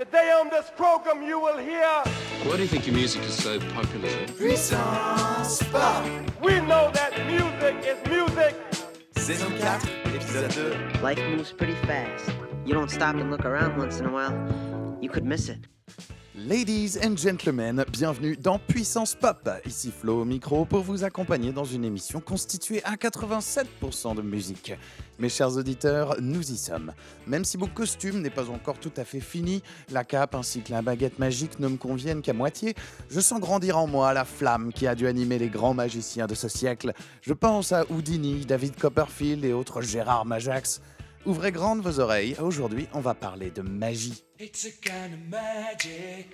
Today on this program you will hear Why do you think your music is so popular? Puissance Pop We know that music is music Saison 4, épisode 2 Life moves pretty fast. You don't stop and look around once in a while, you could miss it. Ladies and gentlemen, bienvenue dans Puissance Pop. Ici Flo au micro pour vous accompagner dans une émission constituée à 87% de musique. Mes chers auditeurs, nous y sommes. Même si mon costume n'est pas encore tout à fait fini, la cape ainsi que la baguette magique ne me conviennent qu'à moitié, je sens grandir en moi la flamme qui a dû animer les grands magiciens de ce siècle. Je pense à Houdini, David Copperfield et autres Gérard Majax. Ouvrez grandes vos oreilles, aujourd'hui on va parler de magie. It's a kind of magic.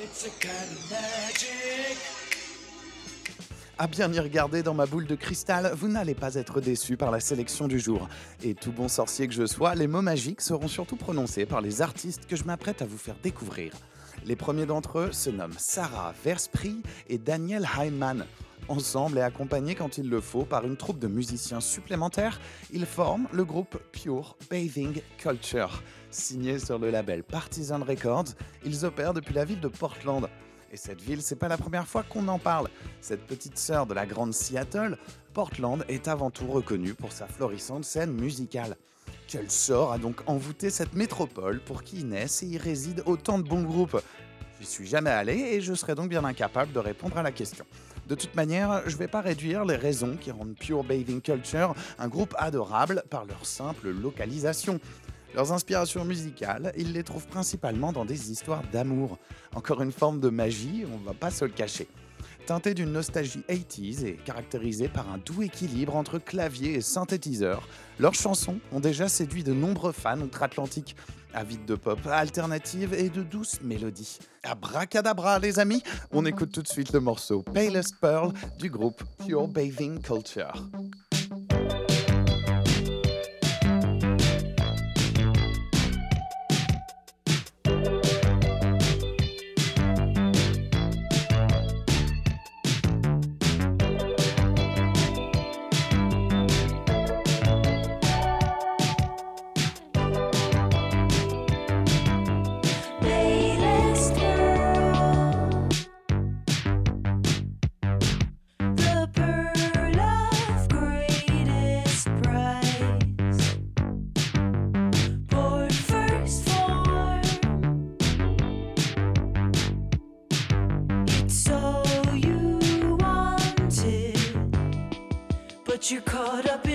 It's a kind of magic. À bien y regarder dans ma boule de cristal, vous n'allez pas être déçus par la sélection du jour. Et tout bon sorcier que je sois, les mots magiques seront surtout prononcés par les artistes que je m'apprête à vous faire découvrir. Les premiers d'entre eux se nomment Sarah Verspry et Daniel Heimann. Ensemble et accompagnés quand il le faut par une troupe de musiciens supplémentaires, ils forment le groupe Pure Bathing Culture. Signé sur le label Partisan Records, ils opèrent depuis la ville de Portland. Et cette ville, c'est pas la première fois qu'on en parle. Cette petite sœur de la grande Seattle, Portland est avant tout reconnue pour sa florissante scène musicale. Quel sort a donc envoûté cette métropole pour qui naissent et y résident autant de bons groupes? J'y suis jamais allé et je serais donc bien incapable de répondre à la question. De toute manière, je vais pas réduire les raisons qui rendent Pure Bathing Culture un groupe adorable par leur simple localisation. Leurs inspirations musicales, ils les trouvent principalement dans des histoires d'amour. Encore une forme de magie, on va pas se le cacher. Teinté d'une nostalgie 80s et caractérisé par un doux équilibre entre clavier et synthétiseur, leurs chansons ont déjà séduit de nombreux fans outre-Atlantique, avides de pop alternative et de douces mélodies. Abracadabra les amis, on écoute tout de suite le morceau Palest Pearl du groupe Pure Bathing Culture. You're caught up in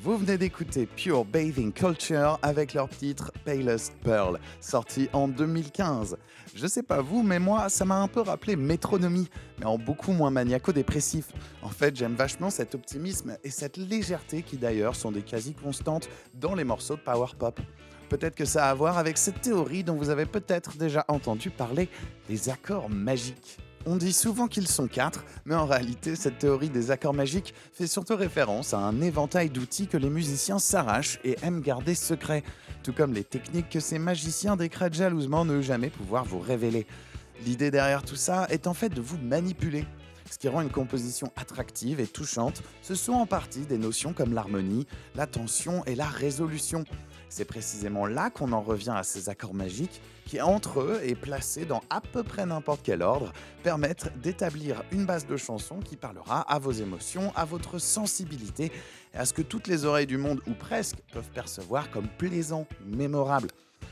Vous venez d'écouter Pure Bathing Culture avec leur titre Palest Pearl, sorti en 2015. Je sais pas vous, mais moi, ça m'a un peu rappelé Métronomie, mais en beaucoup moins maniaco-dépressif. En fait, j'aime vachement cet optimisme et cette légèreté qui d'ailleurs sont des quasi-constantes dans les morceaux de power pop. Peut-être que ça a à voir avec cette théorie dont vous avez peut-être déjà entendu parler, les accords magiques. On dit souvent qu'ils sont quatre, mais en réalité, cette théorie des accords magiques fait surtout référence à un éventail d'outils que les musiciens s'arrachent et aiment garder secrets, tout comme les techniques que ces magiciens décrètent jalousement ne jamais pouvoir vous révéler. L'idée derrière tout ça est en fait de vous manipuler. Ce qui rend une composition attractive et touchante, ce sont en partie des notions comme l'harmonie, la tension et la résolution. C'est précisément là qu'on en revient à ces accords magiques entre eux et placés dans à peu près n'importe quel ordre, permettent d'établir une base de chanson qui parlera à vos émotions, à votre sensibilité et à ce que toutes les oreilles du monde, ou presque, peuvent percevoir comme plaisant, mémorable.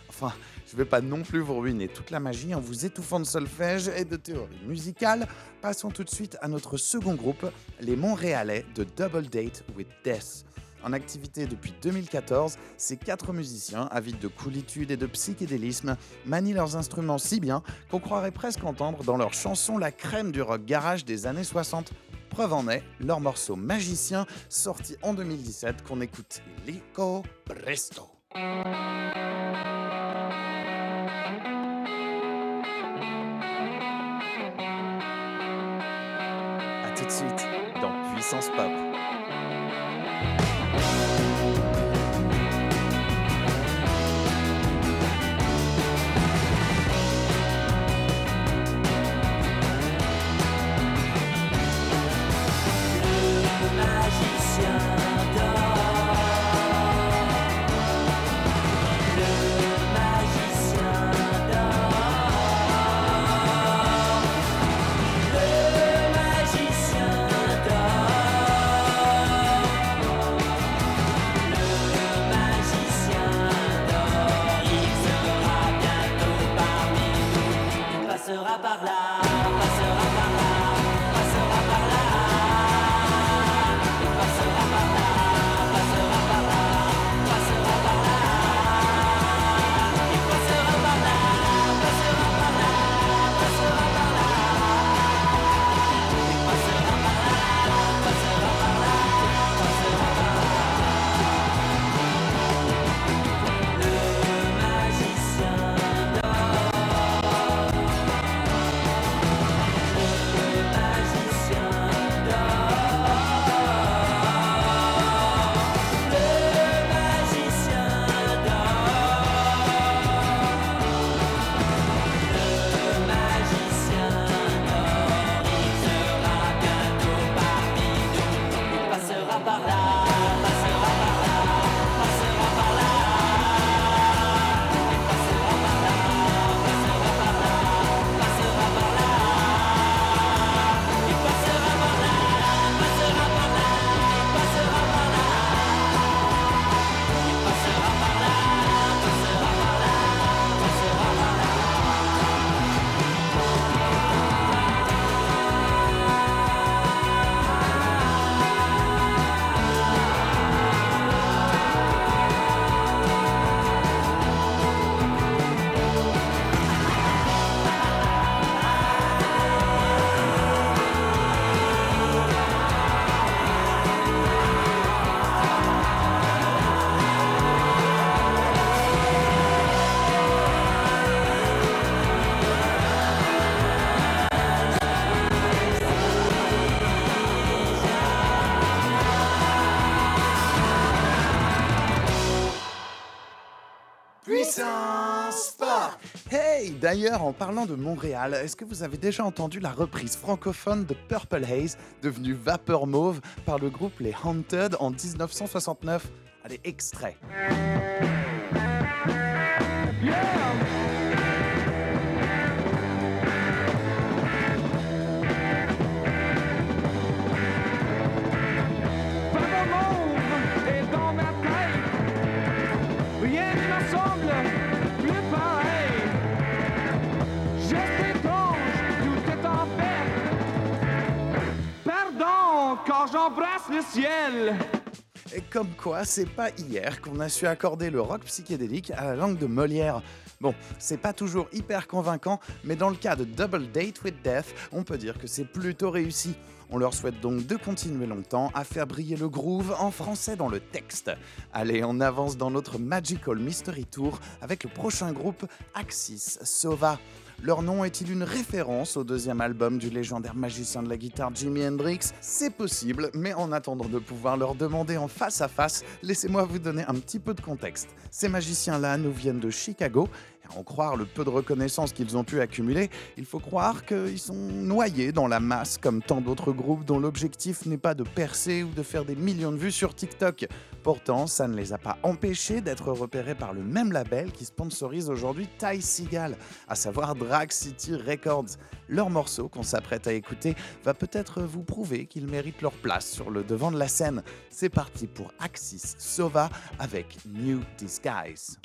Enfin, je ne vais pas non plus vous ruiner toute la magie en vous étouffant de solfège et de théorie musicale. Passons tout de suite à notre second groupe, les Montréalais de Double Date with Death. En activité depuis 2014, ces quatre musiciens, avides de coolitude et de psychédélisme, manient leurs instruments si bien qu'on croirait presque entendre dans leurs chansons la crème du rock garage des années 60. Preuve en est, leur morceau Magicien, sorti en 2017, qu'on écoute Lico Presto. A tout de suite dans Puissance Pop. D'ailleurs, en parlant de Montréal, est-ce que vous avez déjà entendu la reprise francophone de Purple Haze, devenue Vapeur Mauve, par le groupe Les Haunted en 1969 Allez, extrait. Et comme quoi, c'est pas hier qu'on a su accorder le rock psychédélique à la langue de Molière. Bon, c'est pas toujours hyper convaincant, mais dans le cas de Double Date with Death, on peut dire que c'est plutôt réussi. On leur souhaite donc de continuer longtemps à faire briller le groove en français dans le texte. Allez, on avance dans notre Magical Mystery Tour avec le prochain groupe Axis Sova. Leur nom est-il une référence au deuxième album du légendaire magicien de la guitare Jimi Hendrix? C'est possible, mais en attendant de pouvoir leur demander en face à face, laissez-moi vous donner un petit peu de contexte. Ces magiciens-là nous viennent de Chicago en croire le peu de reconnaissance qu'ils ont pu accumuler, il faut croire qu'ils sont noyés dans la masse comme tant d'autres groupes dont l'objectif n'est pas de percer ou de faire des millions de vues sur TikTok. Pourtant, ça ne les a pas empêchés d'être repérés par le même label qui sponsorise aujourd'hui Ty Seagal, à savoir Drag City Records. Leur morceau qu'on s'apprête à écouter va peut-être vous prouver qu'ils méritent leur place sur le devant de la scène. C'est parti pour Axis Sova avec New Disguise.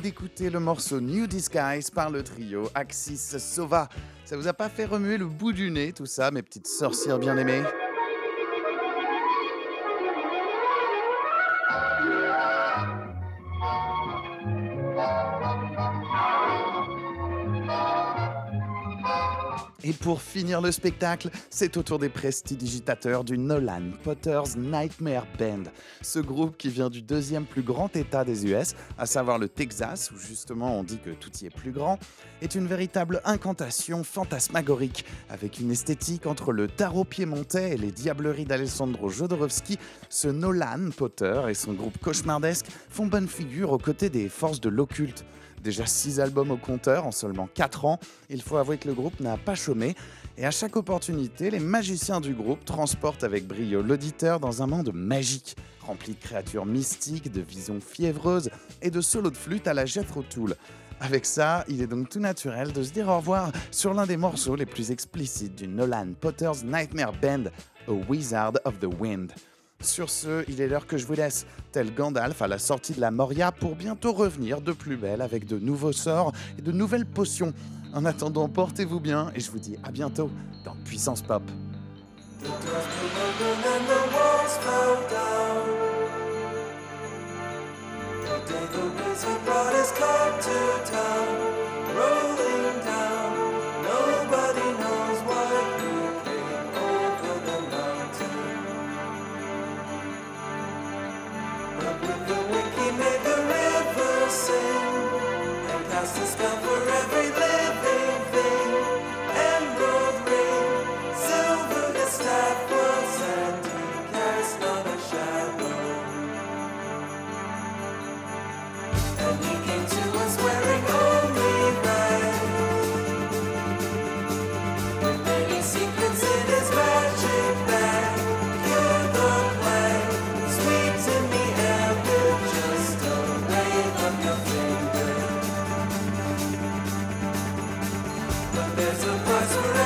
D'écouter le morceau New Disguise par le trio Axis Sova. Ça vous a pas fait remuer le bout du nez tout ça, mes petites sorcières bien Et pour finir le spectacle, c'est au tour des prestidigitateurs du Nolan Potter's Nightmare Band. Ce groupe qui vient du deuxième plus grand état des US, à savoir le Texas, où justement on dit que tout y est plus grand, est une véritable incantation fantasmagorique, avec une esthétique entre le tarot piémontais et les diableries d'Alessandro Jodorowsky. Ce Nolan Potter et son groupe cauchemardesque font bonne figure aux côtés des forces de l'occulte. Déjà 6 albums au compteur en seulement 4 ans, il faut avouer que le groupe n'a pas chômé. Et à chaque opportunité, les magiciens du groupe transportent avec brio l'auditeur dans un monde magique, rempli de créatures mystiques, de visions fiévreuses et de solos de flûte à la Jethro Tull. Avec ça, il est donc tout naturel de se dire au revoir sur l'un des morceaux les plus explicites du Nolan Potter's Nightmare Band, A Wizard of the Wind. Sur ce, il est l'heure que je vous laisse, tel Gandalf à la sortie de la Moria, pour bientôt revenir de plus belle avec de nouveaux sorts et de nouvelles potions. En attendant, portez-vous bien et je vous dis à bientôt dans Puissance Pop. as a buzz